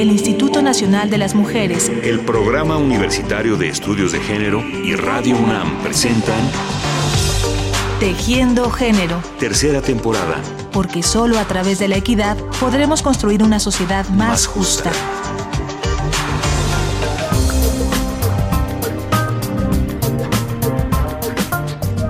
el Instituto Nacional de las Mujeres, el Programa Universitario de Estudios de Género y Radio UNAM presentan Tejiendo Género. Tercera temporada. Porque solo a través de la equidad podremos construir una sociedad más, justa.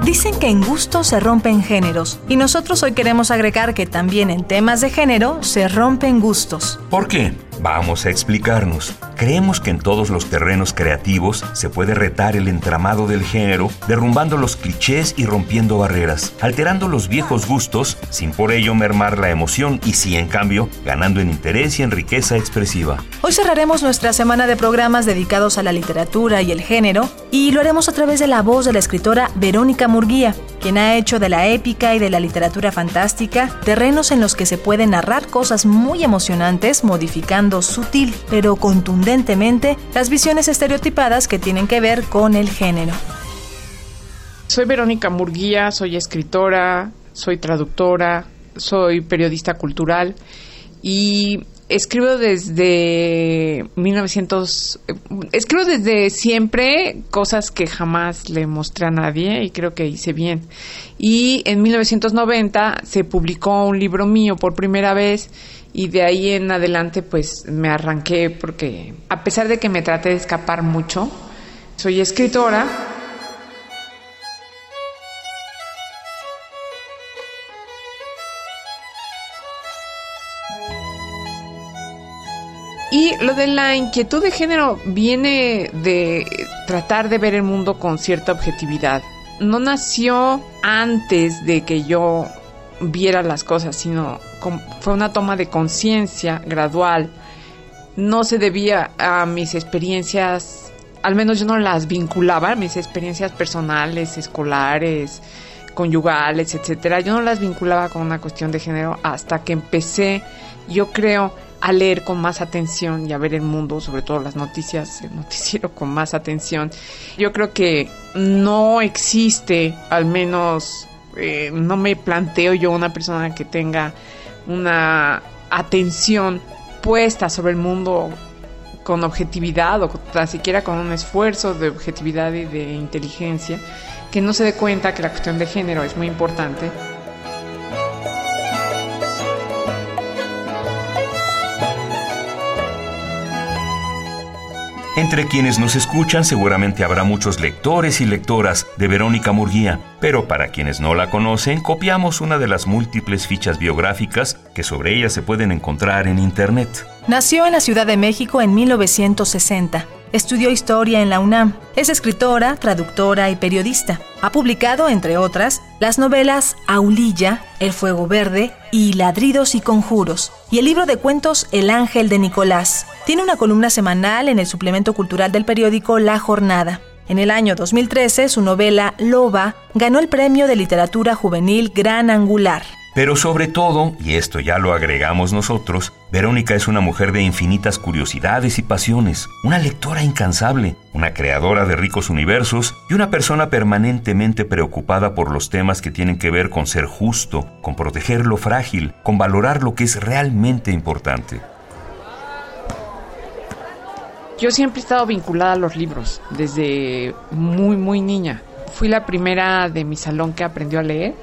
Dicen que en gusto se rompen géneros y nosotros hoy queremos agregar que también en temas de género se rompen gustos. ¿Por qué? Vamos a explicarnos. Creemos que en todos los terrenos creativos se puede retar el entramado del género, derrumbando los clichés y rompiendo barreras, alterando los viejos gustos sin por ello mermar la emoción y sí, en cambio, ganando en interés y en riqueza expresiva. Hoy cerraremos nuestra semana de programas dedicados a la literatura y el género y lo haremos a través de la voz de la escritora Verónica Murguía, quien ha hecho de la épica y de la literatura fantástica terrenos en los que se pueden narrar cosas muy emocionantes modificando sutil pero contundentemente las visiones estereotipadas que tienen que ver con el género. Soy Verónica Murguía, soy escritora, soy traductora, soy periodista cultural y escribo desde 1900, escribo desde siempre cosas que jamás le mostré a nadie y creo que hice bien. Y en 1990 se publicó un libro mío por primera vez y de ahí en adelante pues me arranqué porque a pesar de que me traté de escapar mucho, soy escritora. Lo de la inquietud de género viene de tratar de ver el mundo con cierta objetividad. No nació antes de que yo viera las cosas, sino fue una toma de conciencia gradual. No se debía a mis experiencias, al menos yo no las vinculaba, mis experiencias personales, escolares, conyugales, etcétera. Yo no las vinculaba con una cuestión de género hasta que empecé, yo creo, a leer con más atención y a ver el mundo, sobre todo las noticias, el noticiero con más atención. Yo creo que no existe, al menos eh, no me planteo yo una persona que tenga una atención puesta sobre el mundo con objetividad o tan siquiera con un esfuerzo de objetividad y de inteligencia, que no se dé cuenta que la cuestión de género es muy importante Entre quienes nos escuchan seguramente habrá muchos lectores y lectoras de Verónica Murguía, pero para quienes no la conocen, copiamos una de las múltiples fichas biográficas que sobre ella se pueden encontrar en Internet. Nació en la Ciudad de México en 1960. Estudió historia en la UNAM. Es escritora, traductora y periodista. Ha publicado, entre otras, las novelas Aulilla, El Fuego Verde y Ladridos y Conjuros, y el libro de cuentos El Ángel de Nicolás. Tiene una columna semanal en el suplemento cultural del periódico La Jornada. En el año 2013, su novela Loba ganó el premio de literatura juvenil Gran Angular. Pero sobre todo, y esto ya lo agregamos nosotros, Verónica es una mujer de infinitas curiosidades y pasiones, una lectora incansable, una creadora de ricos universos y una persona permanentemente preocupada por los temas que tienen que ver con ser justo, con proteger lo frágil, con valorar lo que es realmente importante. Yo siempre he estado vinculada a los libros, desde muy, muy niña. Fui la primera de mi salón que aprendió a leer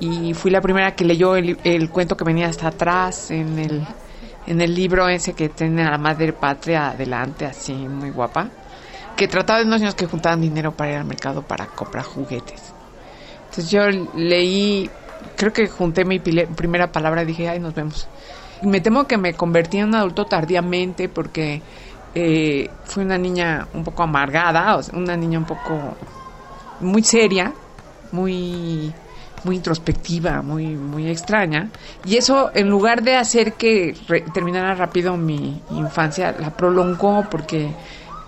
y fui la primera que leyó el, cuento que venía hasta atrás en el, en el libro ese que tiene a la madre patria adelante, así muy guapa, que trataba de unos niños que juntaban dinero para ir al mercado para comprar juguetes. Entonces yo leí, creo que junté mi primera palabra y dije, ay, nos vemos. Y me temo que me convertí en un adulto tardíamente porque eh, fui una niña un poco amargada, una niña un poco muy seria, muy muy introspectiva, muy, muy extraña. Y eso, en lugar de hacer que terminara rápido mi infancia, la prolongó porque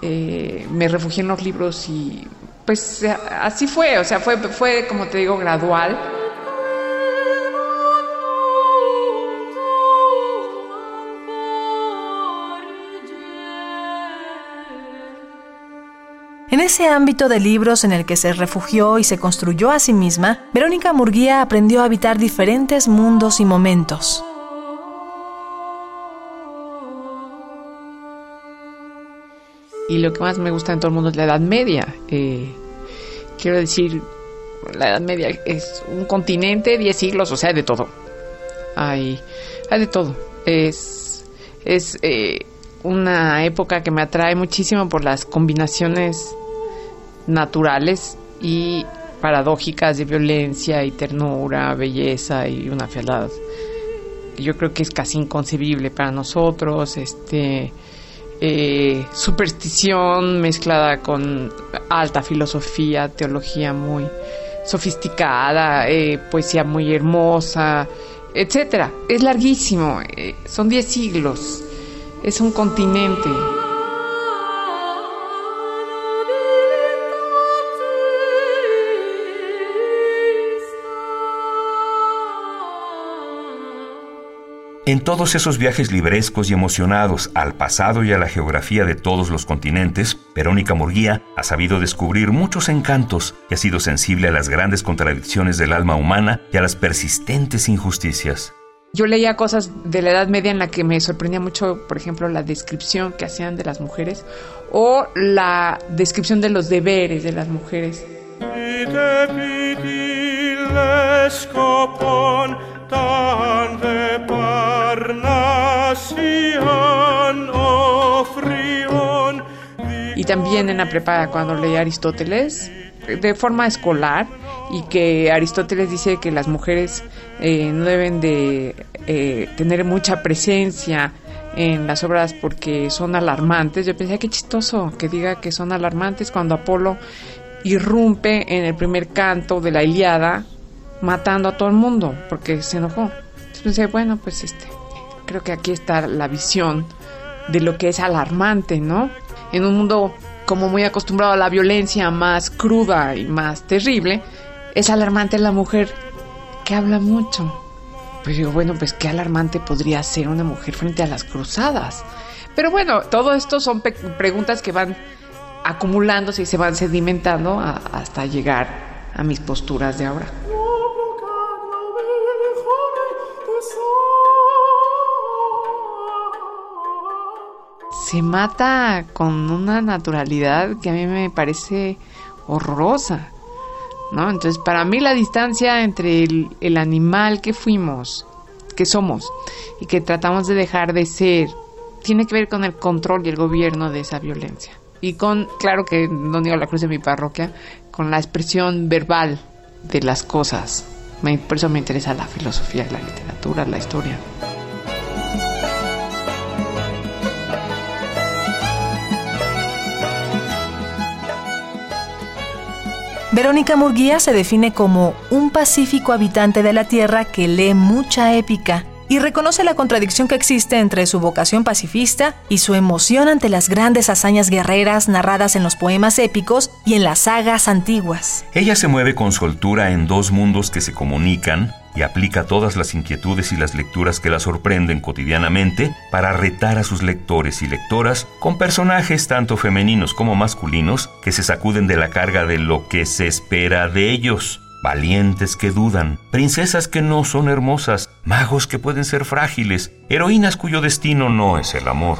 eh, me refugié en los libros y pues así fue, o sea, fue, fue como te digo, gradual. En ese ámbito de libros en el que se refugió y se construyó a sí misma, Verónica Murguía aprendió a habitar diferentes mundos y momentos. y lo que más me gusta en todo el mundo es la Edad Media. Eh, quiero decir, la Edad Media es un continente, 10 siglos, o sea, hay de todo. Hay, hay de todo. Es, es eh, una época que me atrae muchísimo por las combinaciones naturales y paradójicas de violencia y ternura, belleza y una fealdad yo creo que es casi inconcebible para nosotros, este eh, superstición mezclada con alta filosofía, teología muy sofisticada, eh, poesía muy hermosa, etcétera. Es larguísimo, eh, son 10 siglos, es un continente. En todos esos viajes librescos y emocionados al pasado y a la geografía de todos los continentes, Verónica Murguía ha sabido descubrir muchos encantos y ha sido sensible a las grandes contradicciones del alma humana y a las persistentes injusticias. Yo leía cosas de la Edad Media en la que me sorprendía mucho, por ejemplo, la descripción que hacían de las mujeres o la descripción de los deberes de las mujeres. Y también en la prepa cuando leí Aristóteles, de forma escolar, y que Aristóteles dice que las mujeres eh, no deben de eh, tener mucha presencia en las obras porque son alarmantes. Yo pensé, qué chistoso que diga que son alarmantes cuando Apolo irrumpe en el primer canto de la Iliada matando a todo el mundo porque se enojó. Entonces pensé, bueno, pues este, creo que aquí está la visión de lo que es alarmante, ¿no? En un mundo como muy acostumbrado a la violencia más cruda y más terrible, es alarmante la mujer que habla mucho. Pues digo, bueno, pues qué alarmante podría ser una mujer frente a las cruzadas. Pero bueno, todo esto son preguntas que van acumulándose y se van sedimentando hasta llegar a mis posturas de ahora. Se mata con una naturalidad que a mí me parece horrorosa. ¿no? Entonces, para mí la distancia entre el, animal que fuimos, que somos, y que tratamos de dejar de ser, tiene que ver con el control y el gobierno de esa violencia. Y con, claro que no digo la cruz de mi parroquia, con la expresión verbal de las cosas. por eso me interesa la filosofía, la literatura, la historia. Verónica Murguía se define como un pacífico habitante de la Tierra que lee mucha épica y reconoce la contradicción que existe entre su vocación pacifista y su emoción ante las grandes hazañas guerreras narradas en los poemas épicos y en las sagas antiguas. Ella se mueve con soltura en dos mundos que se comunican y aplica todas las inquietudes y las lecturas que la sorprenden cotidianamente para retar a sus lectores y lectoras con personajes tanto femeninos como masculinos que se sacuden de la carga de lo que se espera de ellos. Valientes que dudan, princesas que no son hermosas, magos que pueden ser frágiles, heroínas cuyo destino no es el amor.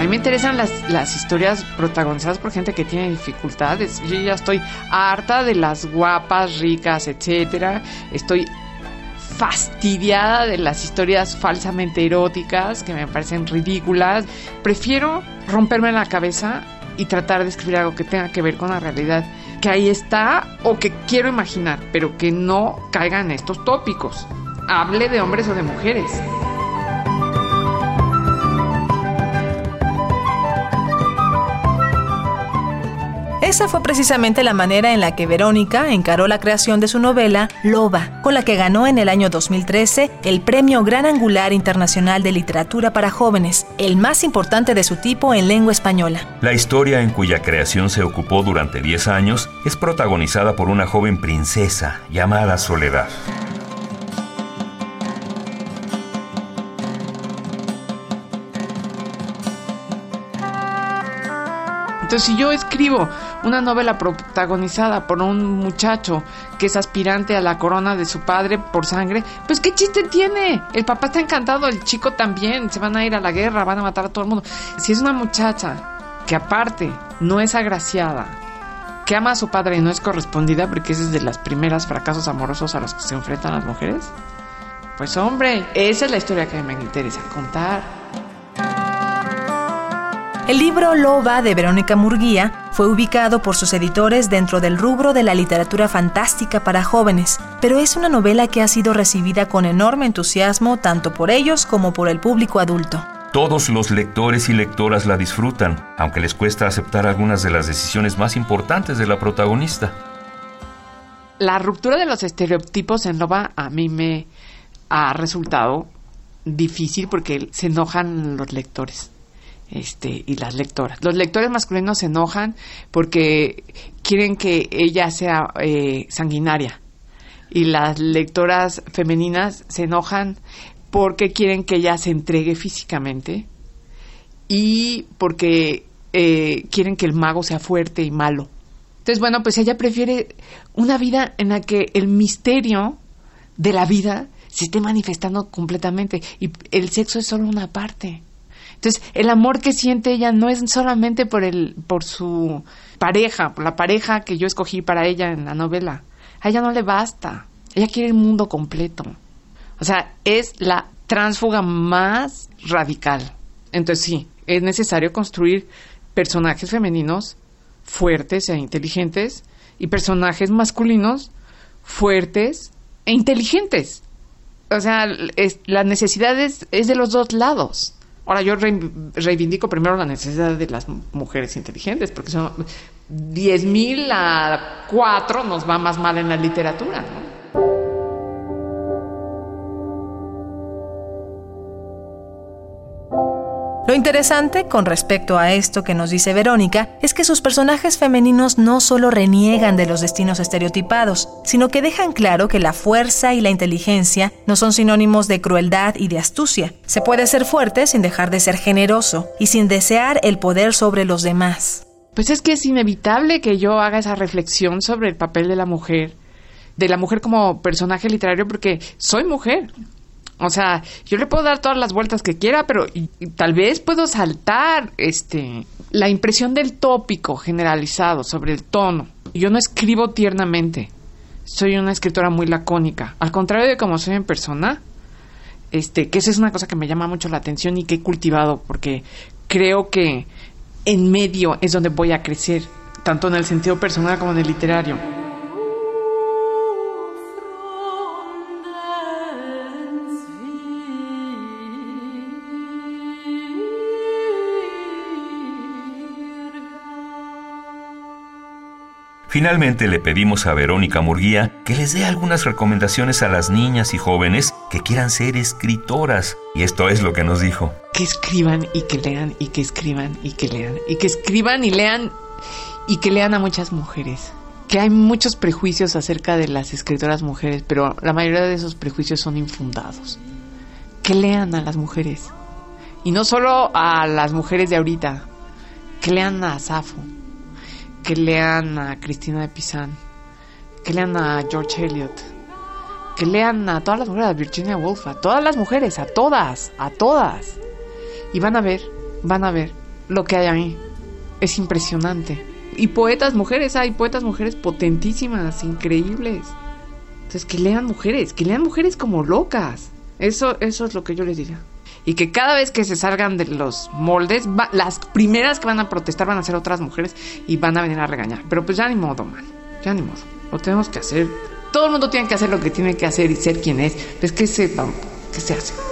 A mí me interesan las, las historias protagonizadas por gente que tiene dificultades. Yo ya estoy harta de las guapas, ricas, etcétera. Estoy fastidiada de las historias falsamente eróticas que me parecen ridículas. Prefiero romperme la cabeza y tratar de escribir algo que tenga que ver con la realidad que ahí está o que quiero imaginar, pero que no caiga en estos tópicos. Hable de hombres o de mujeres. Esa fue precisamente la manera en la que Verónica encaró la creación de su novela Loba, con la que ganó en el año 2013 el Premio Gran Angular Internacional de Literatura para Jóvenes, el más importante de su tipo en lengua española. La historia en cuya creación se ocupó durante 10 años es protagonizada por una joven princesa llamada Soledad. Entonces, si yo escribo una novela protagonizada por un muchacho que es aspirante a la corona de su padre por sangre, pues qué chiste tiene. El papá está encantado, el chico también, se van a ir a la guerra, van a matar a todo el mundo. Si es una muchacha que aparte no es agraciada, que ama a su padre y no es correspondida, porque ese es de las primeras fracasos amorosos a los que se enfrentan las mujeres, pues hombre, esa es la historia que me interesa contar. El libro Loba de Verónica Murguía fue ubicado por sus editores dentro del rubro de la literatura fantástica para jóvenes, pero es una novela que ha sido recibida con enorme entusiasmo tanto por ellos como por el público adulto. Todos los lectores y lectoras la disfrutan, aunque les cuesta aceptar algunas de las decisiones más importantes de la protagonista. La ruptura de los estereotipos en Loba a mí me ha resultado difícil porque se enojan los lectores este, y las lectoras. Los lectores masculinos se enojan porque quieren que ella sea eh, sanguinaria y las lectoras femeninas se enojan porque quieren que ella se entregue físicamente y porque eh, quieren que el mago sea fuerte y malo. Entonces, bueno, pues ella prefiere una vida en la que el misterio de la vida se esté manifestando completamente y el sexo es solo una parte. Entonces, el amor que siente ella no es solamente por el por su pareja, por la pareja que yo escogí para ella en la novela. A ella no le basta. Ella quiere el mundo completo. O sea, es la transfuga más radical. Entonces, sí, es necesario construir personajes femeninos fuertes e inteligentes y personajes masculinos fuertes e inteligentes. O sea, la necesidad es de los dos lados. Ahora yo reivindico primero la necesidad de las mujeres inteligentes, porque son 10.000 a 4 nos va más mal en la literatura, ¿no? Interesante con respecto a esto que nos dice Verónica es que sus personajes femeninos no solo reniegan de los destinos estereotipados, sino que dejan claro que la fuerza y la inteligencia no son sinónimos de crueldad y de astucia. Se puede ser fuerte sin dejar de ser generoso y sin desear el poder sobre los demás. Pues es que es inevitable que yo haga esa reflexión sobre el papel de la mujer, de la mujer como personaje literario, porque soy mujer. O sea, yo le puedo dar todas las vueltas que quiera, pero tal vez puedo saltar este la impresión del tópico generalizado sobre el tono. Yo no escribo tiernamente. Soy una escritora muy lacónica. Al contrario de como soy en persona, este, que esa es una cosa que me llama mucho la atención y que he cultivado porque creo que en medio es donde voy a crecer, tanto en el sentido personal como en el literario. Finalmente le pedimos a Verónica Murguía que les dé algunas recomendaciones a las niñas y jóvenes que quieran ser escritoras. Y esto es lo que nos dijo. Que escriban y que lean y que escriban y que lean. Y que escriban y lean y que lean a muchas mujeres. Que hay muchos prejuicios acerca de las escritoras mujeres, pero la mayoría de esos prejuicios son infundados. Que lean a las mujeres. Y no solo a las mujeres de ahorita. Que lean a Safo que lean a Cristina de Pizan, que lean a George Eliot, que lean a todas las mujeres, a Virginia Woolf, a todas las mujeres, a todas, a todas. Y van a ver, van a ver lo que hay ahí. Es impresionante. Y poetas mujeres, hay poetas mujeres potentísimas, increíbles. Entonces, que lean mujeres, que lean mujeres como locas. Eso, eso es lo que yo les diría y que cada vez que se salgan de los moldes, las primeras que van a protestar van a ser otras mujeres y van a venir a regañar. Pero pues ya ni modo, man, ya ni modo. Lo tenemos que hacer. Todo el mundo tiene que hacer lo que tiene que hacer y ser quien es. Pues que se, que se hace.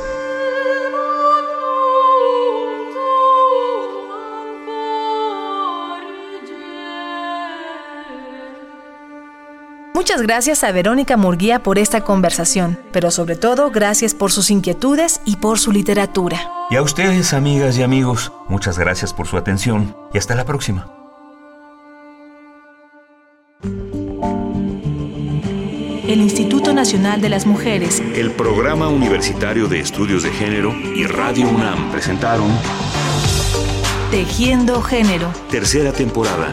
Muchas gracias a Verónica Murguía por esta conversación, pero sobre todo gracias por sus inquietudes y por su literatura. Y a ustedes, amigas y amigos, muchas gracias por su atención y hasta la próxima. El Instituto Nacional de las Mujeres, el Programa Universitario de Estudios de Género y Radio UNAM presentaron Tejiendo Género. Tercera temporada.